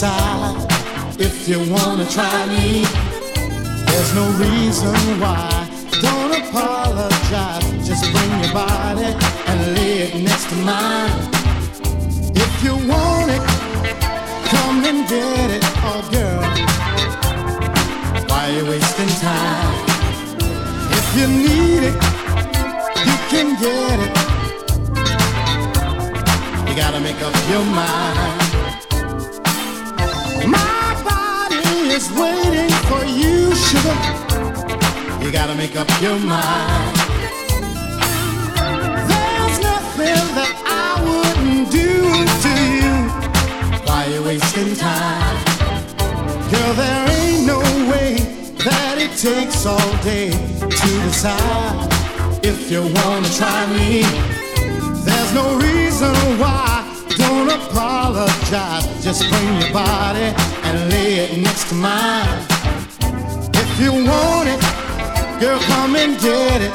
side if you wanna try me. There's no reason why. Don't apologize. Just bring your body and lay it next to mine. If you want it, come and get it, oh girl. Why you wasting time? If you need it, you can get it. You gotta make up your mind. Is waiting for you, sugar. You gotta make up your mind. There's nothing that I wouldn't do to you. Why you wasting time? Girl, there ain't no way that it takes all day to decide if you wanna try me. There's no reason why. Don't apologize. Just bring your body and lay it next to mine. If you want it, girl, come and get it.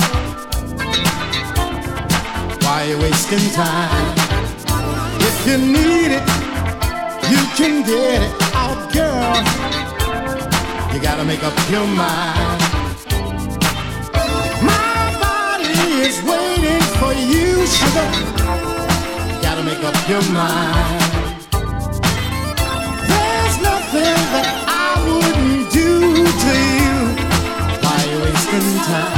Why you wasting time? If you need it, you can get it. Oh, girl, you gotta make up your mind. My body is waiting for you, sugar. You gotta make up your mind. Nothing that I wouldn't do to you. Why wasting time?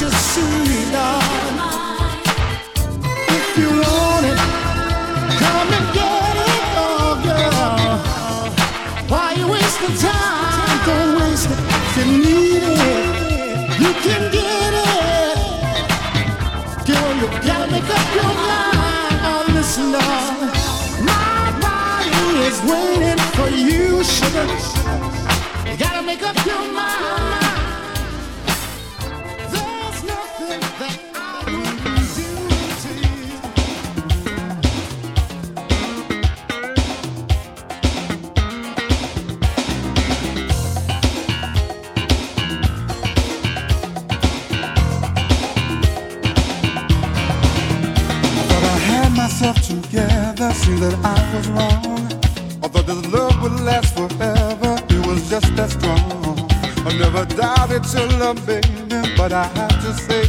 You see. If you want it, come and get it, oh girl. Why you time? Don't waste it. If you need it, you can get it. Girl, you gotta make up your mind. My body is waiting for you, sugar. You gotta make up your mind. See that I was wrong. Although this love would last forever, it was just that strong. I never doubted your love, baby, but I have to say,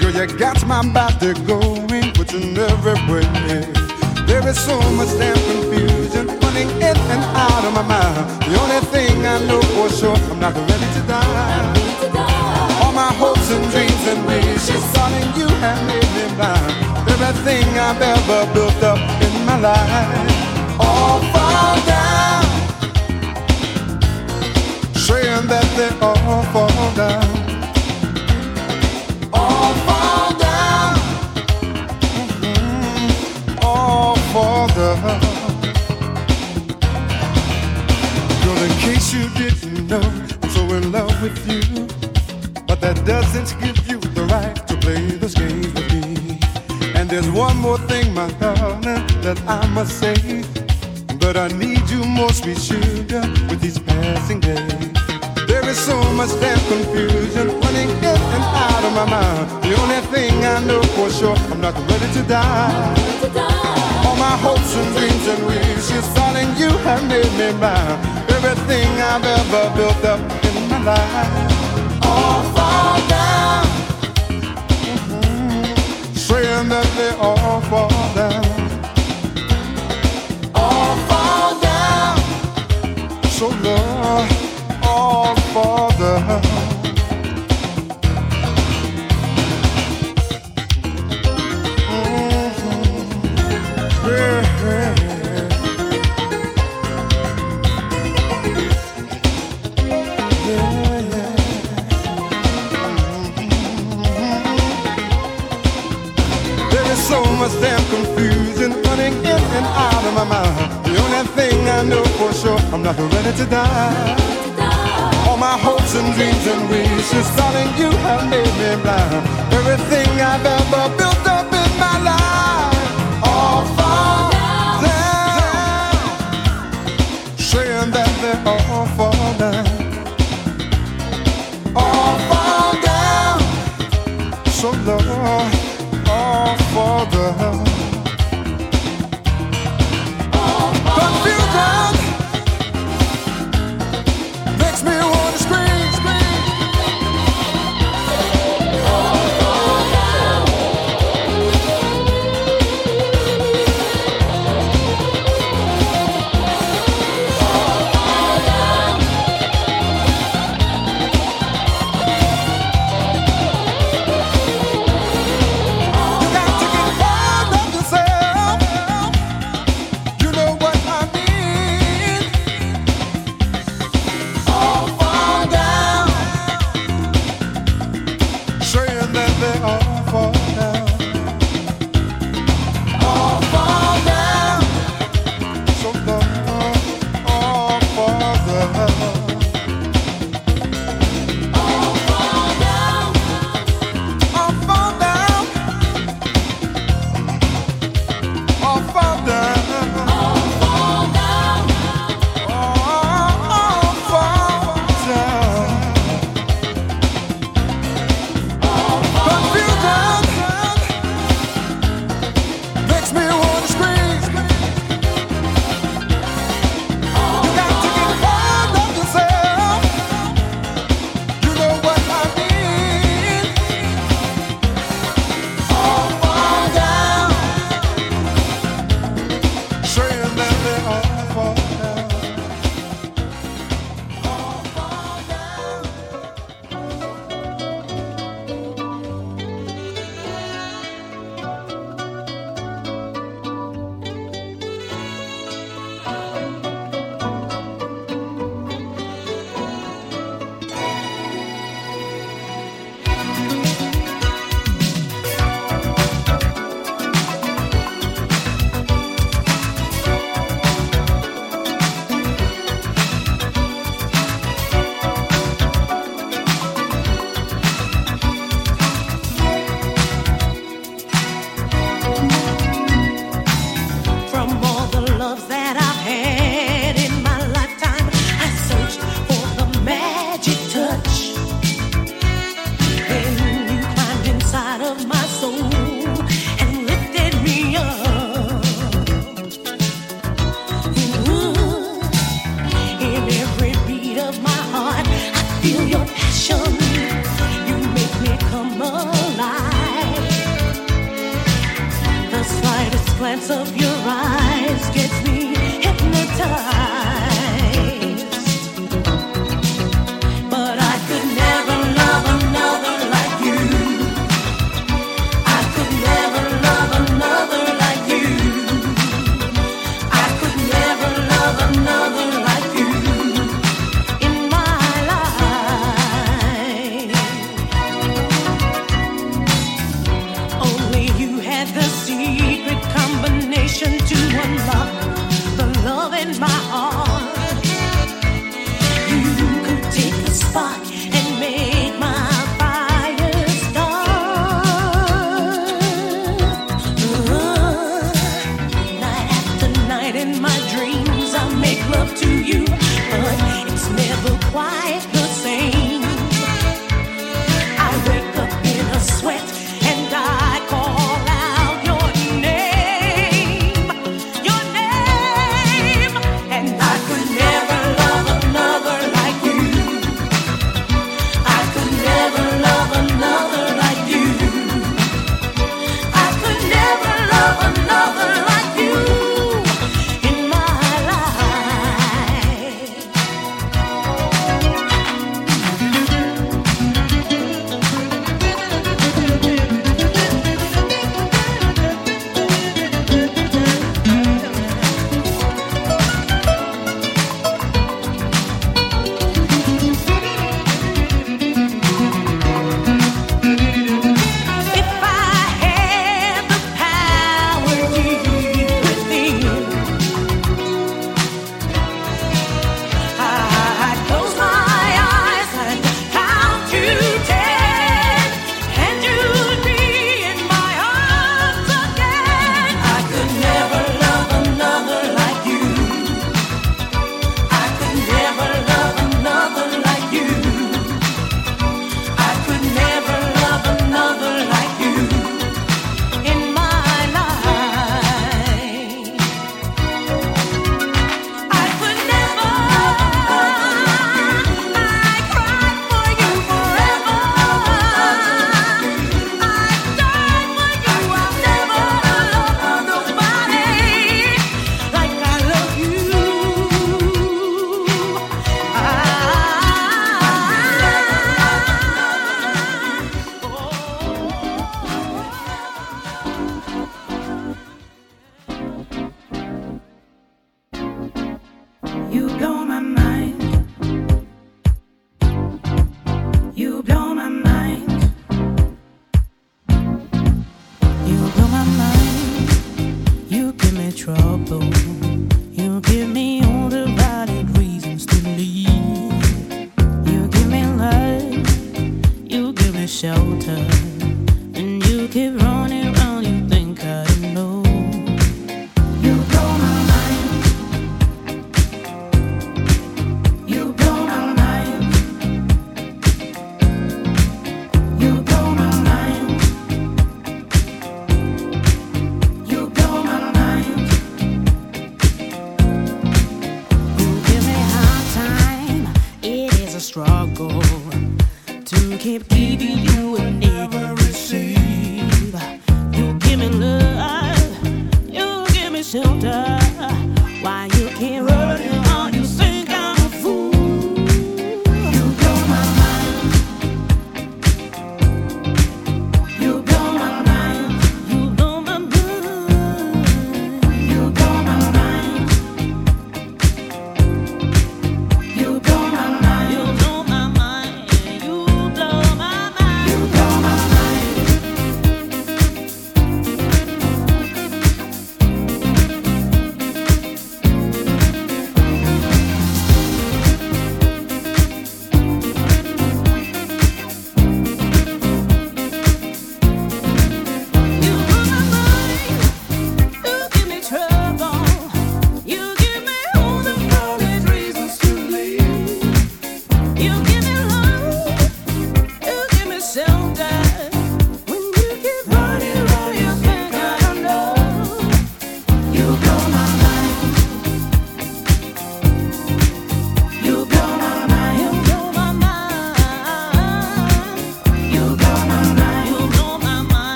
girl, you got my body going, which in every way. There is so much damn confusion running in and out of my mind. The only thing I know for sure, I'm not ready to die. All my hopes and dreams and wishes, darling, you have made me blind. Everything I've ever built up all fall down. Saying that they all fall down. All fall down. Mhm. All fall down. Girl, in case you didn't know, I'm so in love with you. But that doesn't give you the right to play this there's one more thing, my darling, that I must say. But I need you more, sweet sugar, with these passing days. There is so much damn confusion running in and out of my mind. The only thing I know for sure, I'm not ready to die. All my hopes and dreams and wishes, darling, you have made me mine. Everything I've ever built up in my life, Saying that they all fall down. so long, all for the my mind. The only thing I know for sure, I'm not ready to die. All my hopes and dreams and wishes, darling, you have made me blind. Everything I've ever built up in my life, all fall down. Saying that they all fall down. All fall down. So Lord All for the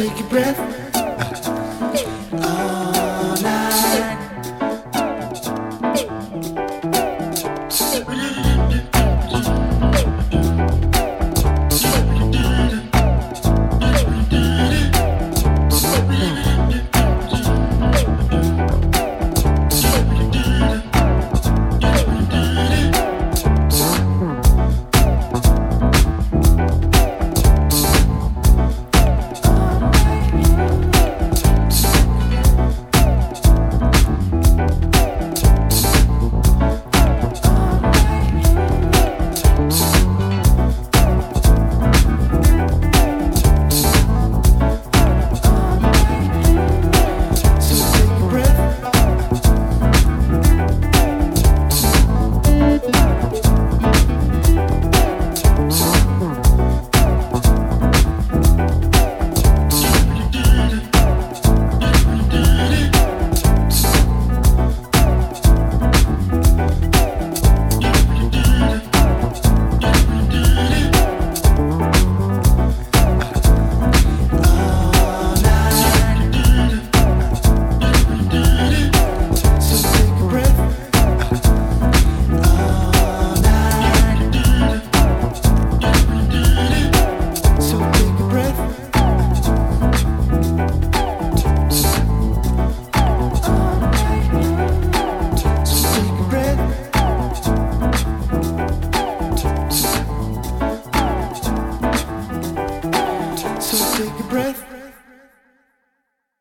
Take a breath.